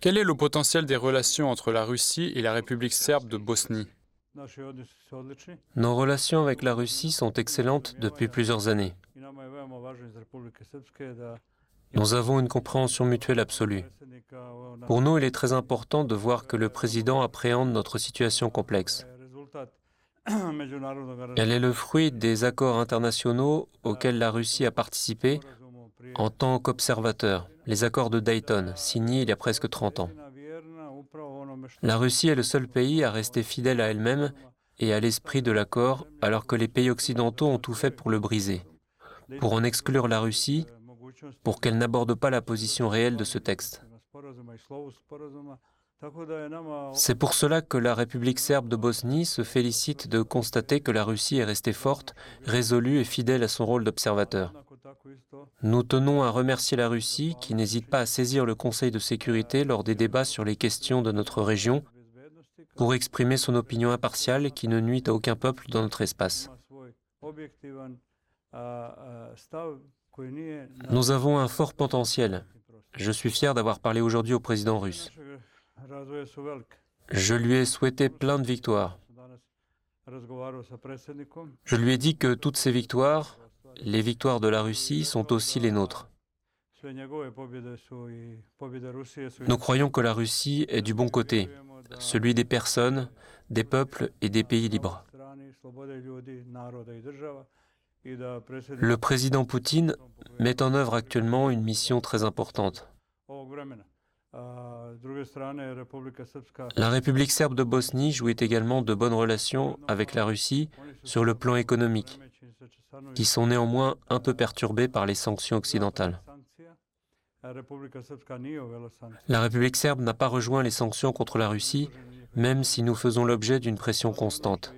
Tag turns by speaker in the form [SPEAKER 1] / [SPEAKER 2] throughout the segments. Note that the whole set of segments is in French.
[SPEAKER 1] Quel est le potentiel des relations entre la Russie et la République serbe de Bosnie?
[SPEAKER 2] Nos relations avec la Russie sont excellentes depuis plusieurs années. Nous avons une compréhension mutuelle absolue. Pour nous, il est très important de voir que le président appréhende notre situation complexe. Elle est le fruit des accords internationaux auxquels la Russie a participé en tant qu'observateur, les accords de Dayton, signés il y a presque 30 ans. La Russie est le seul pays à rester fidèle à elle-même et à l'esprit de l'accord, alors que les pays occidentaux ont tout fait pour le briser. Pour en exclure la Russie, pour qu'elle n'aborde pas la position réelle de ce texte. C'est pour cela que la République serbe de Bosnie se félicite de constater que la Russie est restée forte, résolue et fidèle à son rôle d'observateur. Nous tenons à remercier la Russie qui n'hésite pas à saisir le Conseil de sécurité lors des débats sur les questions de notre région pour exprimer son opinion impartiale qui ne nuit à aucun peuple dans notre espace. Nous avons un fort potentiel. Je suis fier d'avoir parlé aujourd'hui au président russe. Je lui ai souhaité plein de victoires. Je lui ai dit que toutes ces victoires, les victoires de la Russie, sont aussi les nôtres. Nous croyons que la Russie est du bon côté, celui des personnes, des peuples et des pays libres. Le président Poutine met en œuvre actuellement une mission très importante. La République serbe de Bosnie jouit également de bonnes relations avec la Russie sur le plan économique, qui sont néanmoins un peu perturbées par les sanctions occidentales. La République serbe n'a pas rejoint les sanctions contre la Russie, même si nous faisons l'objet d'une pression constante.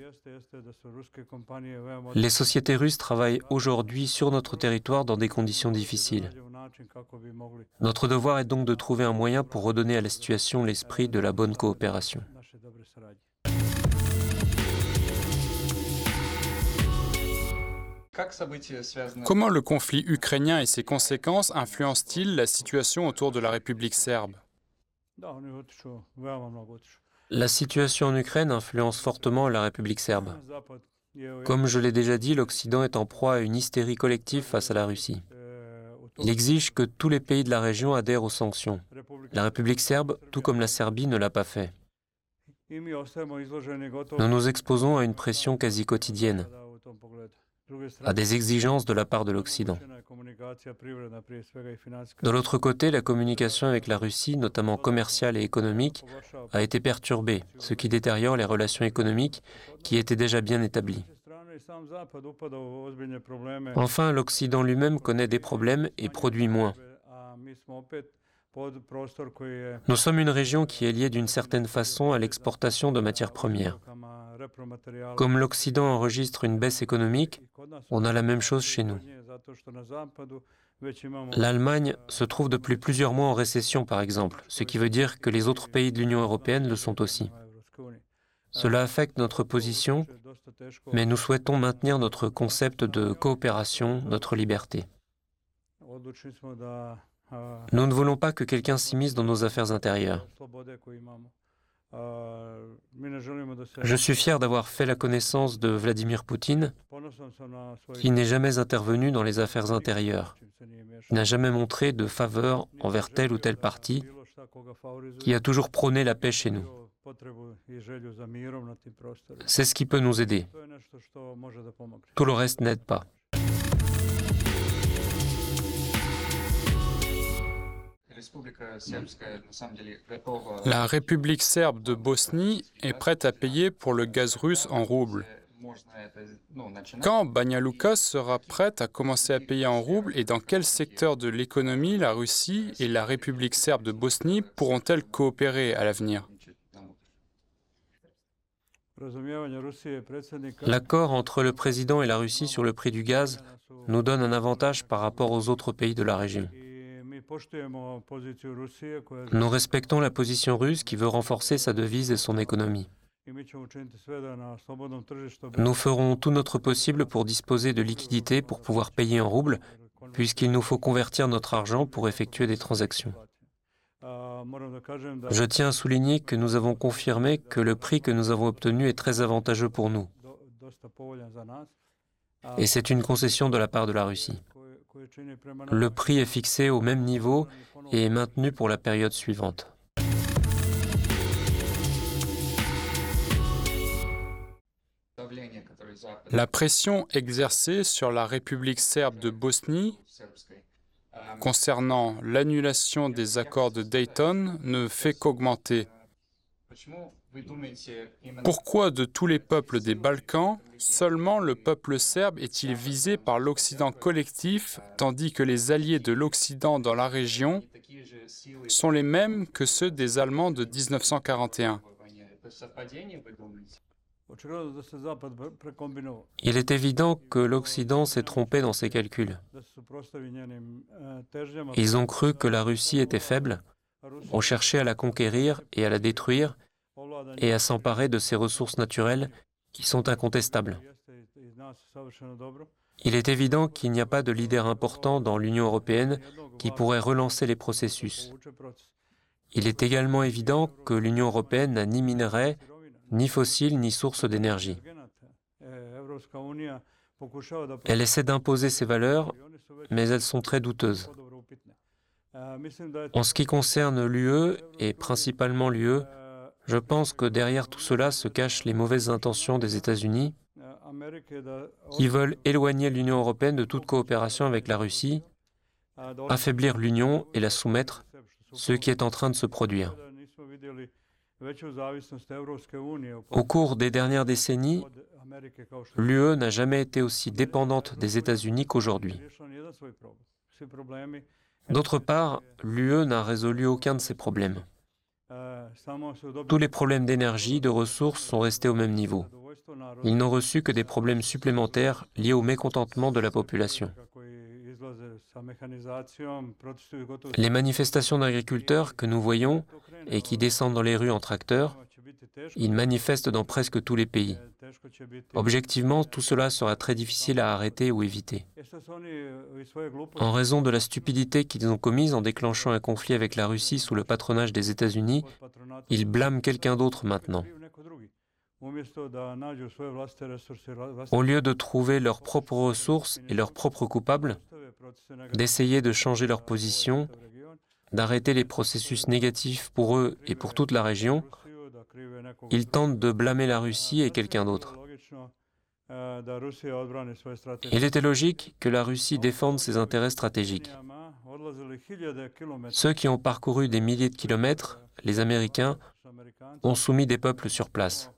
[SPEAKER 2] Les sociétés russes travaillent aujourd'hui sur notre territoire dans des conditions difficiles. Notre devoir est donc de trouver un moyen pour redonner à la situation l'esprit de la bonne coopération.
[SPEAKER 1] Comment le conflit ukrainien et ses conséquences influencent-ils la situation autour de la République serbe?
[SPEAKER 2] La situation en Ukraine influence fortement la République serbe. Comme je l'ai déjà dit, l'Occident est en proie à une hystérie collective face à la Russie. Il exige que tous les pays de la région adhèrent aux sanctions. La République serbe, tout comme la Serbie, ne l'a pas fait. Nous nous exposons à une pression quasi quotidienne, à des exigences de la part de l'Occident. De l'autre côté, la communication avec la Russie, notamment commerciale et économique, a été perturbée, ce qui détériore les relations économiques qui étaient déjà bien établies. Enfin, l'Occident lui-même connaît des problèmes et produit moins. Nous sommes une région qui est liée d'une certaine façon à l'exportation de matières premières. Comme l'Occident enregistre une baisse économique, on a la même chose chez nous. L'Allemagne se trouve depuis plusieurs mois en récession, par exemple, ce qui veut dire que les autres pays de l'Union européenne le sont aussi. Cela affecte notre position, mais nous souhaitons maintenir notre concept de coopération, notre liberté. Nous ne voulons pas que quelqu'un s'immisce dans nos affaires intérieures. Je suis fier d'avoir fait la connaissance de Vladimir Poutine, qui n'est jamais intervenu dans les affaires intérieures, n'a jamais montré de faveur envers tel ou tel parti, qui a toujours prôné la paix chez nous. C'est ce qui peut nous aider. Tout le reste n'aide pas.
[SPEAKER 1] La République serbe de Bosnie est prête à payer pour le gaz russe en roubles. Quand Banja Luka sera prête à commencer à payer en roubles et dans quel secteur de l'économie la Russie et la République serbe de Bosnie pourront-elles coopérer à l'avenir?
[SPEAKER 2] L'accord entre le président et la Russie sur le prix du gaz nous donne un avantage par rapport aux autres pays de la région. Nous respectons la position russe qui veut renforcer sa devise et son économie. Nous ferons tout notre possible pour disposer de liquidités pour pouvoir payer en roubles puisqu'il nous faut convertir notre argent pour effectuer des transactions. Je tiens à souligner que nous avons confirmé que le prix que nous avons obtenu est très avantageux pour nous. Et c'est une concession de la part de la Russie. Le prix est fixé au même niveau et est maintenu pour la période suivante.
[SPEAKER 1] La pression exercée sur la République serbe de Bosnie concernant l'annulation des accords de Dayton ne fait qu'augmenter. Pourquoi de tous les peuples des Balkans, seulement le peuple serbe est-il visé par l'Occident collectif, tandis que les alliés de l'Occident dans la région sont les mêmes que ceux des Allemands de 1941
[SPEAKER 2] il est évident que l'Occident s'est trompé dans ses calculs. Ils ont cru que la Russie était faible, ont cherché à la conquérir et à la détruire et à s'emparer de ses ressources naturelles qui sont incontestables. Il est évident qu'il n'y a pas de leader important dans l'Union européenne qui pourrait relancer les processus. Il est également évident que l'Union européenne n'a ni minerais, ni fossiles ni source d'énergie. Elle essaie d'imposer ses valeurs, mais elles sont très douteuses. En ce qui concerne l'UE, et principalement l'UE, je pense que derrière tout cela se cachent les mauvaises intentions des États-Unis qui veulent éloigner l'Union européenne de toute coopération avec la Russie, affaiblir l'Union et la soumettre, ce qui est en train de se produire. Au cours des dernières décennies, l'UE n'a jamais été aussi dépendante des États-Unis qu'aujourd'hui. D'autre part, l'UE n'a résolu aucun de ces problèmes. Tous les problèmes d'énergie, de ressources sont restés au même niveau. Ils n'ont reçu que des problèmes supplémentaires liés au mécontentement de la population. Les manifestations d'agriculteurs que nous voyons et qui descendent dans les rues en tracteurs, ils manifestent dans presque tous les pays. Objectivement, tout cela sera très difficile à arrêter ou éviter. En raison de la stupidité qu'ils ont commise en déclenchant un conflit avec la Russie sous le patronage des États-Unis, ils blâment quelqu'un d'autre maintenant. Au lieu de trouver leurs propres ressources et leurs propres coupables, d'essayer de changer leur position, d'arrêter les processus négatifs pour eux et pour toute la région, ils tentent de blâmer la Russie et quelqu'un d'autre. Il était logique que la Russie défende ses intérêts stratégiques. Ceux qui ont parcouru des milliers de kilomètres, les Américains, ont soumis des peuples sur place.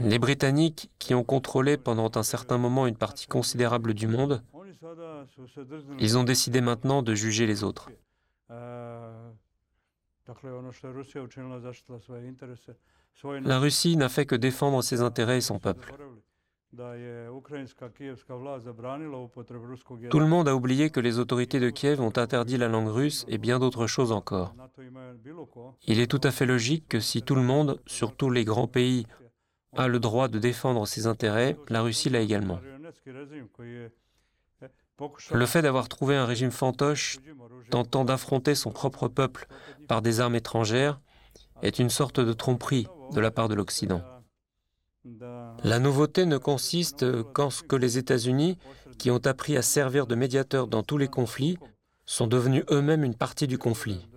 [SPEAKER 2] Les Britanniques, qui ont contrôlé pendant un certain moment une partie considérable du monde, ils ont décidé maintenant de juger les autres. La Russie n'a fait que défendre ses intérêts et son peuple. Tout le monde a oublié que les autorités de Kiev ont interdit la langue russe et bien d'autres choses encore. Il est tout à fait logique que si tout le monde, surtout les grands pays, a le droit de défendre ses intérêts, la Russie l'a également. Le fait d'avoir trouvé un régime fantoche tentant d'affronter son propre peuple par des armes étrangères est une sorte de tromperie de la part de l'Occident. La nouveauté ne consiste qu'en ce que les États-Unis, qui ont appris à servir de médiateurs dans tous les conflits, sont devenus eux-mêmes une partie du conflit.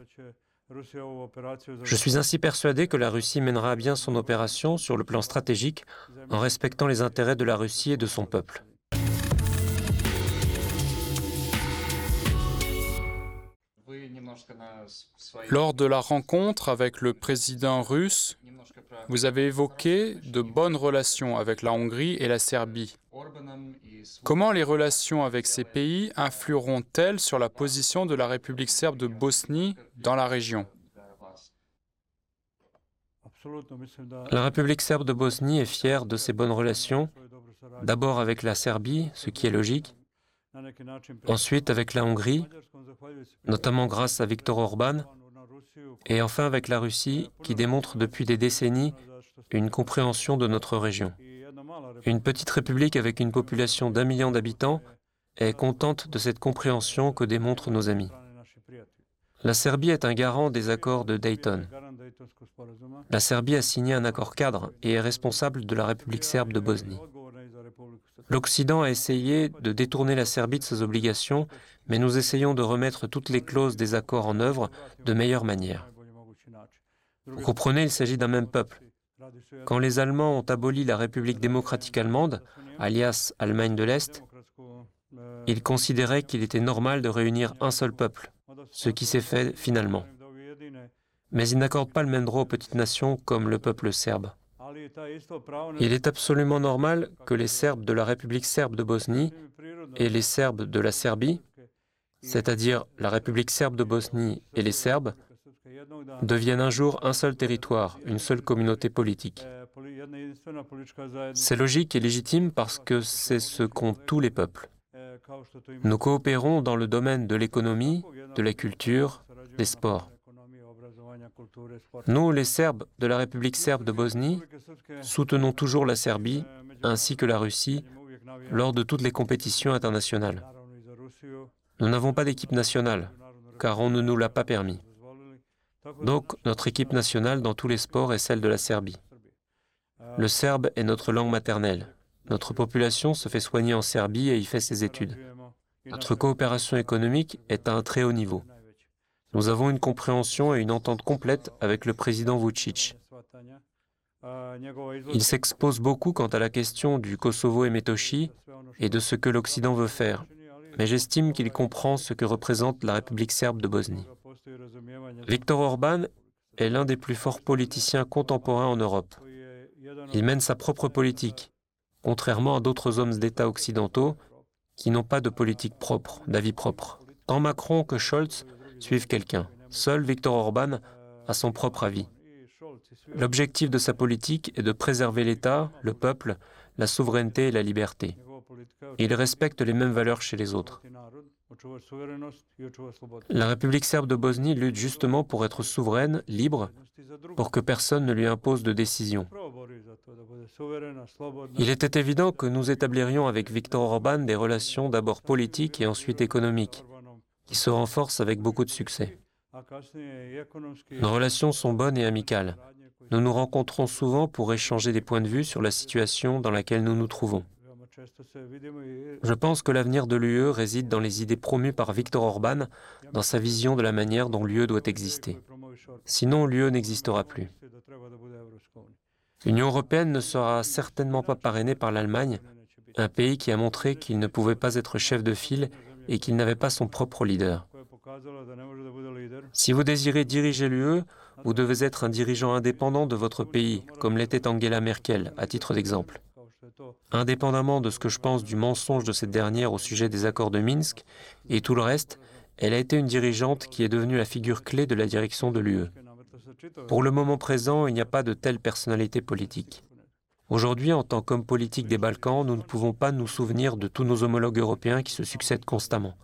[SPEAKER 2] Je suis ainsi persuadé que la Russie mènera à bien son opération sur le plan stratégique en respectant les intérêts de la Russie et de son peuple.
[SPEAKER 1] Lors de la rencontre avec le président russe, vous avez évoqué de bonnes relations avec la Hongrie et la Serbie. Comment les relations avec ces pays influeront-elles sur la position de la République serbe de Bosnie dans la région?
[SPEAKER 2] La République serbe de Bosnie est fière de ses bonnes relations, d'abord avec la Serbie, ce qui est logique, ensuite avec la Hongrie, notamment grâce à Viktor Orban, et enfin avec la Russie, qui démontre depuis des décennies une compréhension de notre région. Une petite république avec une population d'un million d'habitants est contente de cette compréhension que démontrent nos amis. La Serbie est un garant des accords de Dayton. La Serbie a signé un accord cadre et est responsable de la République serbe de Bosnie. L'Occident a essayé de détourner la Serbie de ses obligations, mais nous essayons de remettre toutes les clauses des accords en œuvre de meilleure manière. Vous comprenez, il s'agit d'un même peuple. Quand les Allemands ont aboli la République démocratique allemande, alias Allemagne de l'Est, ils considéraient qu'il était normal de réunir un seul peuple, ce qui s'est fait finalement. Mais ils n'accordent pas le même droit aux petites nations comme le peuple serbe. Il est absolument normal que les Serbes de la République serbe de Bosnie et les Serbes de la Serbie, c'est-à-dire la République serbe de Bosnie et les Serbes, deviennent un jour un seul territoire, une seule communauté politique. C'est logique et légitime parce que c'est ce qu'ont tous les peuples. Nous coopérons dans le domaine de l'économie, de la culture, des sports. Nous, les Serbes de la République serbe de Bosnie, soutenons toujours la Serbie ainsi que la Russie lors de toutes les compétitions internationales. Nous n'avons pas d'équipe nationale, car on ne nous l'a pas permis. Donc, notre équipe nationale dans tous les sports est celle de la Serbie. Le serbe est notre langue maternelle. Notre population se fait soigner en Serbie et y fait ses études. Notre coopération économique est à un très haut niveau. Nous avons une compréhension et une entente complète avec le président Vucic. Il s'expose beaucoup quant à la question du Kosovo et Metochi et de ce que l'Occident veut faire, mais j'estime qu'il comprend ce que représente la République serbe de Bosnie. Viktor Orban est l'un des plus forts politiciens contemporains en Europe. Il mène sa propre politique, contrairement à d'autres hommes d'État occidentaux qui n'ont pas de politique propre, d'avis propre. Tant Macron que Scholz suivent quelqu'un. Seul Viktor Orban a son propre avis. L'objectif de sa politique est de préserver l'État, le peuple, la souveraineté et la liberté. il respecte les mêmes valeurs chez les autres. La République serbe de Bosnie lutte justement pour être souveraine, libre, pour que personne ne lui impose de décision. Il était évident que nous établirions avec Viktor Orban des relations d'abord politiques et ensuite économiques, qui se renforcent avec beaucoup de succès. Nos relations sont bonnes et amicales. Nous nous rencontrons souvent pour échanger des points de vue sur la situation dans laquelle nous nous trouvons. Je pense que l'avenir de l'UE réside dans les idées promues par Viktor Orban, dans sa vision de la manière dont l'UE doit exister. Sinon, l'UE n'existera plus. L'Union européenne ne sera certainement pas parrainée par l'Allemagne, un pays qui a montré qu'il ne pouvait pas être chef de file et qu'il n'avait pas son propre leader. Si vous désirez diriger l'UE, vous devez être un dirigeant indépendant de votre pays, comme l'était Angela Merkel, à titre d'exemple. Indépendamment de ce que je pense du mensonge de cette dernière au sujet des accords de Minsk et tout le reste, elle a été une dirigeante qui est devenue la figure clé de la direction de l'UE. Pour le moment présent, il n'y a pas de telle personnalité politique. Aujourd'hui, en tant qu'homme politique des Balkans, nous ne pouvons pas nous souvenir de tous nos homologues européens qui se succèdent constamment.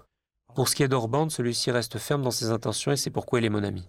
[SPEAKER 2] Pour ce qui est d'Orban, celui-ci reste ferme dans ses intentions et c'est pourquoi il est mon ami.